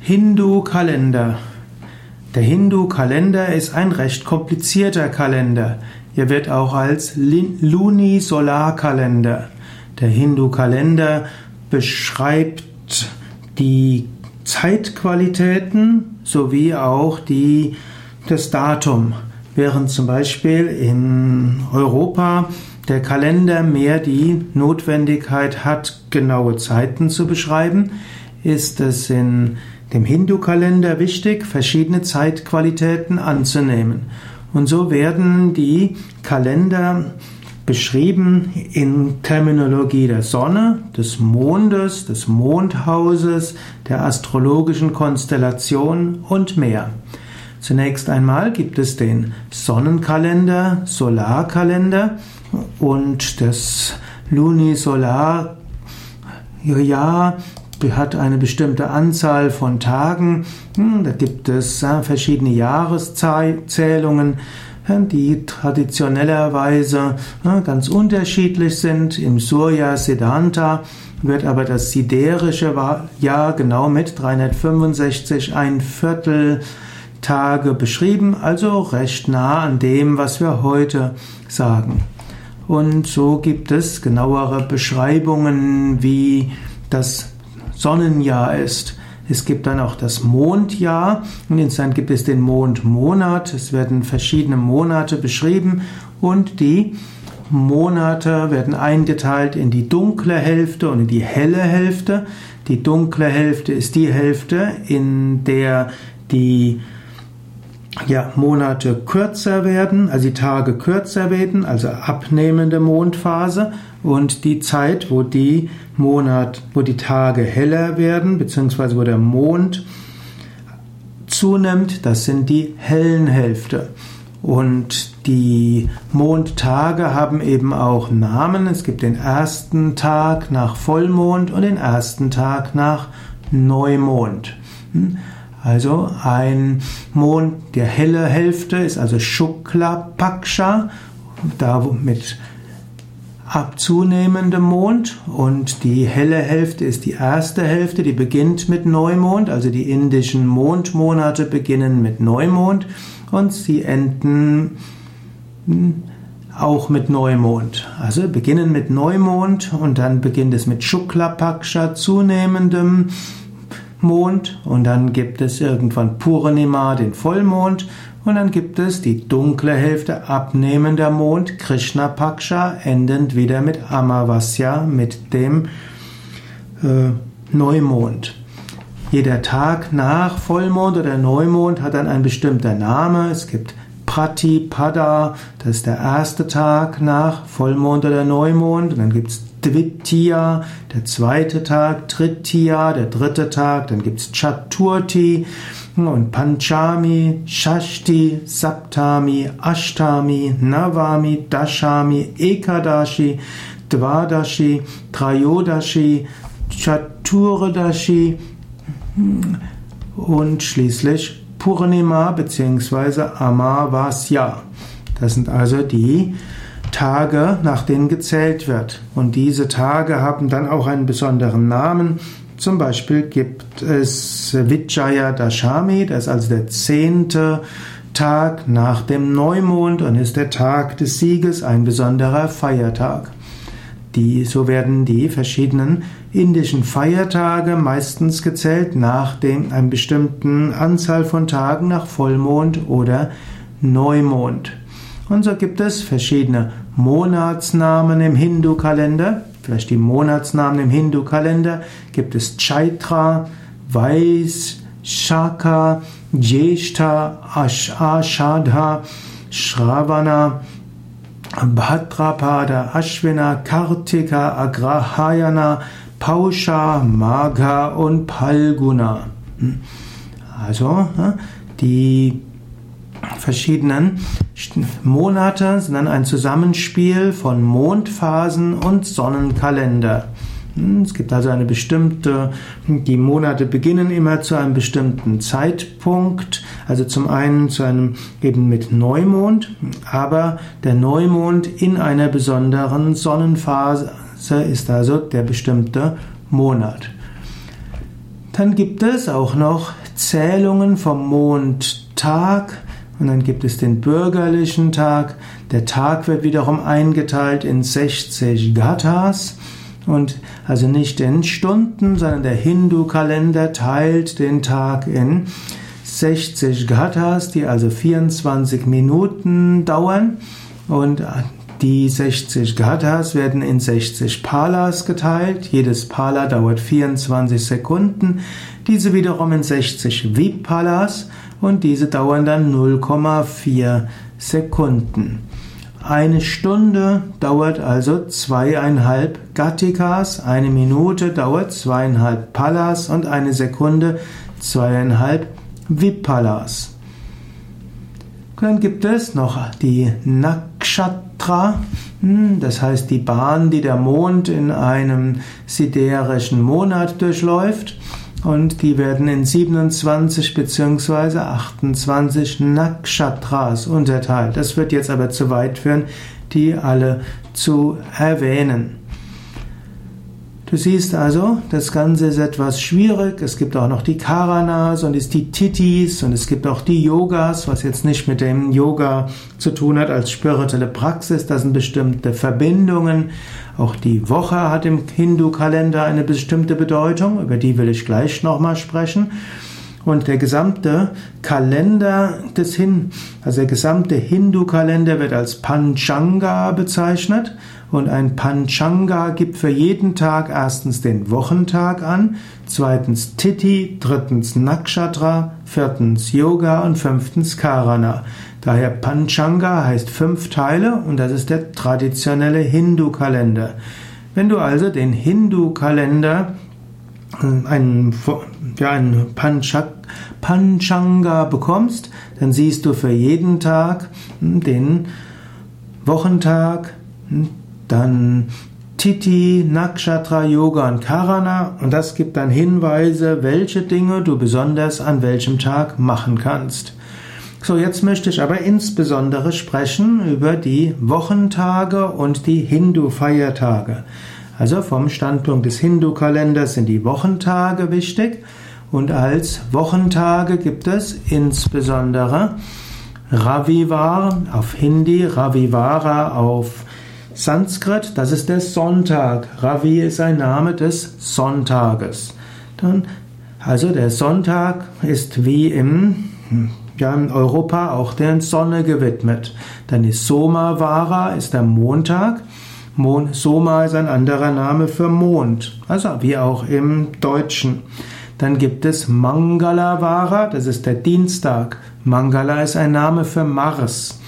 Hindu-Kalender. Der Hindu-Kalender ist ein recht komplizierter Kalender. Er wird auch als Lunisolarkalender. Der Hindu-Kalender beschreibt die Zeitqualitäten sowie auch die, das Datum. Während zum Beispiel in Europa der Kalender mehr die Notwendigkeit hat, genaue Zeiten zu beschreiben, ist es in dem Hindu-Kalender wichtig, verschiedene Zeitqualitäten anzunehmen. Und so werden die Kalender beschrieben in Terminologie der Sonne, des Mondes, des Mondhauses, der astrologischen Konstellation und mehr. Zunächst einmal gibt es den Sonnenkalender, Solarkalender und das Lunisolar Jahr hat eine bestimmte Anzahl von Tagen. Hm, da gibt es verschiedene Jahreszählungen, die traditionellerweise ganz unterschiedlich sind. Im Surya Siddhanta wird aber das siderische Jahr genau mit 365 ein Viertel Tage beschrieben, also recht nah an dem, was wir heute sagen. Und so gibt es genauere Beschreibungen, wie das Sonnenjahr ist. Es gibt dann auch das Mondjahr und insofern gibt es den Mondmonat. Es werden verschiedene Monate beschrieben und die Monate werden eingeteilt in die dunkle Hälfte und in die helle Hälfte. Die dunkle Hälfte ist die Hälfte, in der die ja, Monate kürzer werden, also die Tage kürzer werden, also abnehmende Mondphase und die Zeit, wo die Monat, wo die Tage heller werden, beziehungsweise wo der Mond zunimmt, das sind die hellen Hälfte. Und die Mondtage haben eben auch Namen. Es gibt den ersten Tag nach Vollmond und den ersten Tag nach Neumond. Hm? Also ein Mond, der helle Hälfte ist also Shukla Paksha, da mit abzunehmendem Mond. Und die helle Hälfte ist die erste Hälfte, die beginnt mit Neumond, also die indischen Mondmonate beginnen mit Neumond. Und sie enden auch mit Neumond. Also beginnen mit Neumond und dann beginnt es mit Shukla Paksha, zunehmendem Mond und dann gibt es irgendwann Purnima, den Vollmond und dann gibt es die dunkle Hälfte abnehmender Mond, Krishna Paksha, endend wieder mit Amavasya, mit dem äh, Neumond. Jeder Tag nach Vollmond oder Neumond hat dann ein bestimmter Name. Es gibt Pratipada, das ist der erste Tag nach Vollmond oder Neumond. Und dann gibt es Dvitiya, der zweite Tag, Tritiya, der dritte Tag, dann gibt's Chaturthi und Panchami, Shashti, Saptami, Ashtami, Navami, Dashami, Ekadashi, Dvadashi, Trayodashi, Chaturdashi und schließlich Purnima bzw. Amavasya. Das sind also die Tage, nach denen gezählt wird. Und diese Tage haben dann auch einen besonderen Namen. Zum Beispiel gibt es Vijaya Dashami, das ist also der zehnte Tag nach dem Neumond und ist der Tag des Sieges, ein besonderer Feiertag. Die, so werden die verschiedenen indischen Feiertage meistens gezählt nach dem, einer bestimmten Anzahl von Tagen nach Vollmond oder Neumond. Und so gibt es verschiedene Monatsnamen im Hindu-Kalender. Vielleicht die Monatsnamen im Hindu-Kalender gibt es Chaitra, Vais, Shaka, Jeshta, Ashadha, Shravana, Bhadrapada, Ashwina, Kartika, Agrahayana, Pausha, Magha und Palguna. Hm. Also die verschiedenen Monate sind dann ein Zusammenspiel von Mondphasen und Sonnenkalender. Hm, es gibt also eine bestimmte, die Monate beginnen immer zu einem bestimmten Zeitpunkt, also zum einen zu einem eben mit Neumond, aber der Neumond in einer besonderen Sonnenphase ist also der bestimmte Monat. Dann gibt es auch noch Zählungen vom Mondtag und dann gibt es den bürgerlichen Tag. Der Tag wird wiederum eingeteilt in 60 Gattas und also nicht in Stunden, sondern der Hindu-Kalender teilt den Tag in 60 Gattas, die also 24 Minuten dauern und die 60 Gattas werden in 60 Palas geteilt. Jedes Pala dauert 24 Sekunden. Diese wiederum in 60 Vipalas und diese dauern dann 0,4 Sekunden. Eine Stunde dauert also zweieinhalb Gattikas, eine Minute dauert zweieinhalb Palas und eine Sekunde zweieinhalb Vipalas. Dann gibt es noch die Nakshatra, hm, das heißt die Bahn, die der Mond in einem siderischen Monat durchläuft. Und die werden in 27 bzw. 28 Nakshatras unterteilt. Das wird jetzt aber zu weit führen, die alle zu erwähnen. Du siehst also, das Ganze ist etwas schwierig. Es gibt auch noch die Karanas und es die Titis und es gibt auch die Yogas, was jetzt nicht mit dem Yoga zu tun hat als spirituelle Praxis. Das sind bestimmte Verbindungen. Auch die Woche hat im Hindu-Kalender eine bestimmte Bedeutung. Über die will ich gleich nochmal sprechen. Und der gesamte Kalender des Hin, also der gesamte Hindu-Kalender wird als Panchanga bezeichnet. Und ein Panchanga gibt für jeden Tag erstens den Wochentag an, zweitens Tithi, drittens Nakshatra, viertens Yoga und fünftens Karana. Daher Panchanga heißt fünf Teile und das ist der traditionelle Hindu-Kalender. Wenn du also den Hindu-Kalender äh, einen, ja, einen Panchanga bekommst, dann siehst du für jeden Tag hm, den Wochentag, hm, dann Titi, Nakshatra, Yoga und Karana und das gibt dann Hinweise, welche Dinge du besonders an welchem Tag machen kannst. So, jetzt möchte ich aber insbesondere sprechen über die Wochentage und die Hindu-Feiertage. Also vom Standpunkt des Hindu-Kalenders sind die Wochentage wichtig und als Wochentage gibt es insbesondere Ravivar auf Hindi, Ravivara auf Sanskrit, das ist der Sonntag. Ravi ist ein Name des Sonntages. Dann, also der Sonntag ist wie im, ja, in Europa auch der Sonne gewidmet. Dann ist Somavara ist der Montag. Mon, Soma ist ein anderer Name für Mond, also wie auch im Deutschen. Dann gibt es Mangalavara, das ist der Dienstag. Mangala ist ein Name für Mars.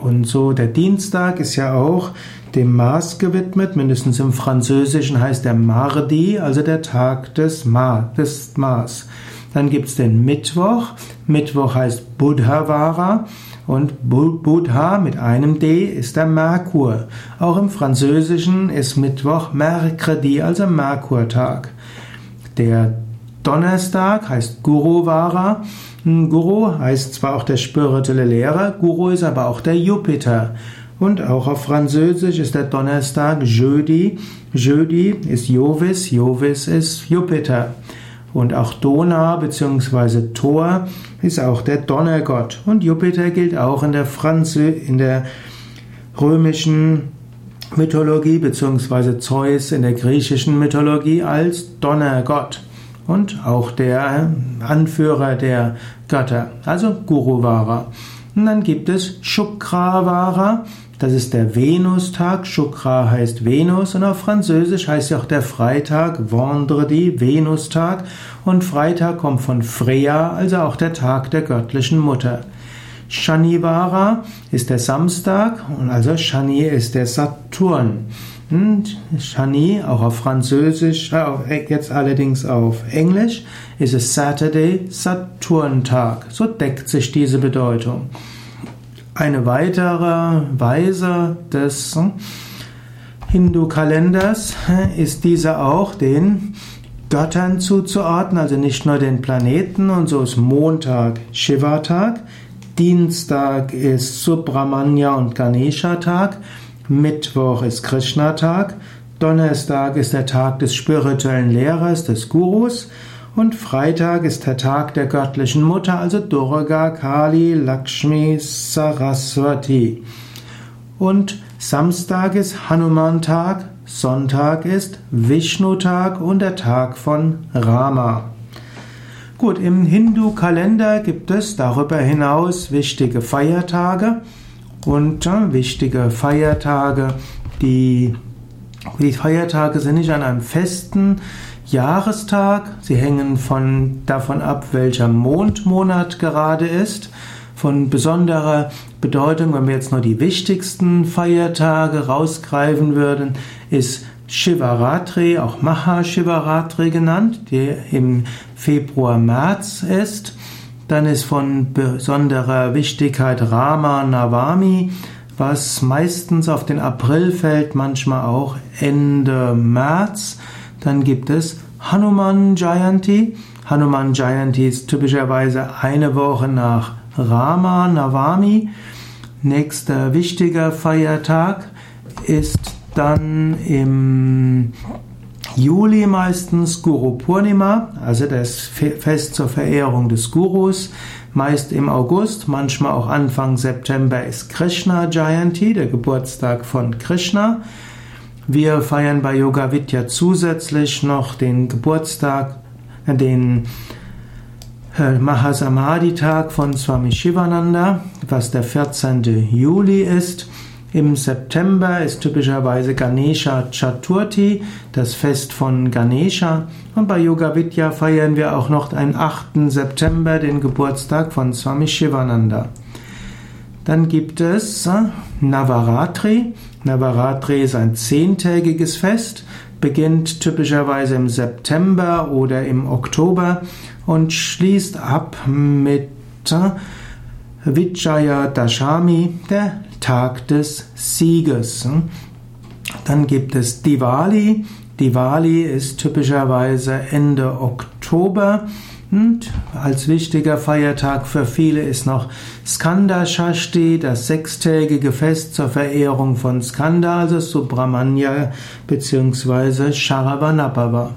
Und so der Dienstag ist ja auch dem Mars gewidmet, mindestens im Französischen heißt der Mardi, also der Tag des, Mar des Mars. Dann gibt es den Mittwoch. Mittwoch heißt Buddhavara und Buddha mit einem D ist der Merkur. Auch im Französischen ist Mittwoch Mercredi, also Merkurtag. Der Donnerstag heißt Guruvara. Guru heißt zwar auch der spirituelle Lehrer, Guru ist aber auch der Jupiter. Und auch auf Französisch ist der Donnerstag Jeudi. Jeudi ist Jovis, Jovis ist Jupiter. Und auch Dona bzw. Thor ist auch der Donnergott. Und Jupiter gilt auch in der, Franzö in der römischen Mythologie bzw. Zeus in der griechischen Mythologie als Donnergott. Und auch der Anführer der Götter, also Guruvara. Und dann gibt es Shukravara, das ist der Venustag. Shukra heißt Venus und auf Französisch heißt ja auch der Freitag Vendredi, Venustag. Und Freitag kommt von Freya, also auch der Tag der göttlichen Mutter. Shanivara ist der Samstag und also Shani ist der Saturn. Shani, auch auf Französisch, äh, jetzt allerdings auf Englisch, ist es Saturday, Saturntag. So deckt sich diese Bedeutung. Eine weitere Weise des Hindu-Kalenders ist diese auch den Göttern zuzuordnen, also nicht nur den Planeten. Und so ist Montag Shiva-Tag, Dienstag ist Subramanya und Ganesha-Tag, Mittwoch ist Krishna-Tag, Donnerstag ist der Tag des spirituellen Lehrers, des Gurus Und Freitag ist der Tag der göttlichen Mutter, also Durga, Kali, Lakshmi, Saraswati. Und Samstag ist Hanuman-Tag, Sonntag ist Vishnu-Tag und der Tag von Rama. Gut, im Hindu-Kalender gibt es darüber hinaus wichtige Feiertage und äh, wichtige Feiertage, die, die Feiertage sind nicht an einem festen Jahrestag, sie hängen von, davon ab, welcher Mondmonat gerade ist. Von besonderer Bedeutung, wenn wir jetzt nur die wichtigsten Feiertage rausgreifen würden, ist Shivaratri, auch Mahashivaratri genannt, der im Februar, März ist. Dann ist von besonderer Wichtigkeit Rama Navami, was meistens auf den April fällt, manchmal auch Ende März. Dann gibt es Hanuman Jayanti. Hanuman Jayanti ist typischerweise eine Woche nach Rama Navami. Nächster wichtiger Feiertag ist dann im Juli meistens Guru Purnima, also das Fest zur Verehrung des Gurus. Meist im August, manchmal auch Anfang September ist Krishna Jayanti, der Geburtstag von Krishna. Wir feiern bei Yoga Vidya zusätzlich noch den Geburtstag, äh, den äh, Mahasamadhi-Tag von Swami Shivananda, was der 14. Juli ist. Im September ist typischerweise Ganesha Chaturthi, das Fest von Ganesha. Und bei Yoga Vidya feiern wir auch noch am 8. September den Geburtstag von Swami Shivananda. Dann gibt es äh, Navaratri. Navaratri ist ein zehntägiges Fest, beginnt typischerweise im September oder im Oktober und schließt ab mit äh, Vijaya Dashami, der Tag des Sieges. Dann gibt es Diwali. Diwali ist typischerweise Ende Oktober. Und als wichtiger Feiertag für viele ist noch Skanda Shashti, das sechstägige Fest zur Verehrung von Skanda, also Subramanya bzw. Sharavanabhava.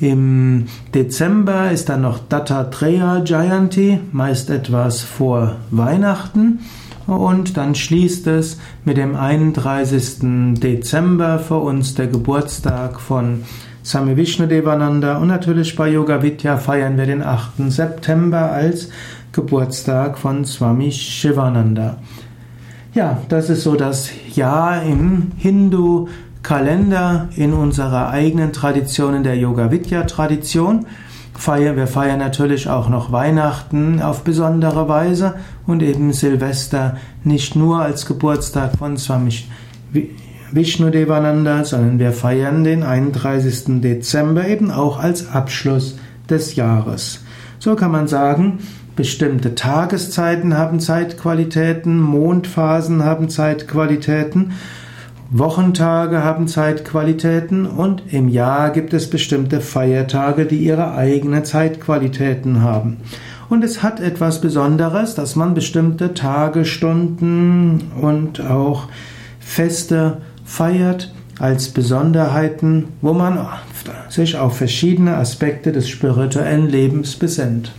Im Dezember ist dann noch Dattatreya Jayanti, meist etwas vor Weihnachten. Und dann schließt es mit dem 31. Dezember für uns der Geburtstag von Swami Vishnudevananda und natürlich bei Yoga Vidya feiern wir den 8. September als Geburtstag von Swami Shivananda. Ja, das ist so das Jahr im Hindu-Kalender in unserer eigenen Tradition, in der Yoga Vidya Tradition. Wir feiern natürlich auch noch Weihnachten auf besondere Weise und eben Silvester nicht nur als Geburtstag von Swami Vishnu Devananda, sondern wir feiern den 31. Dezember eben auch als Abschluss des Jahres. So kann man sagen, bestimmte Tageszeiten haben Zeitqualitäten, Mondphasen haben Zeitqualitäten, Wochentage haben Zeitqualitäten und im Jahr gibt es bestimmte Feiertage, die ihre eigenen Zeitqualitäten haben. Und es hat etwas Besonderes, dass man bestimmte Tage, Stunden und auch Feste feiert als Besonderheiten, wo man sich auf verschiedene Aspekte des spirituellen Lebens besinnt.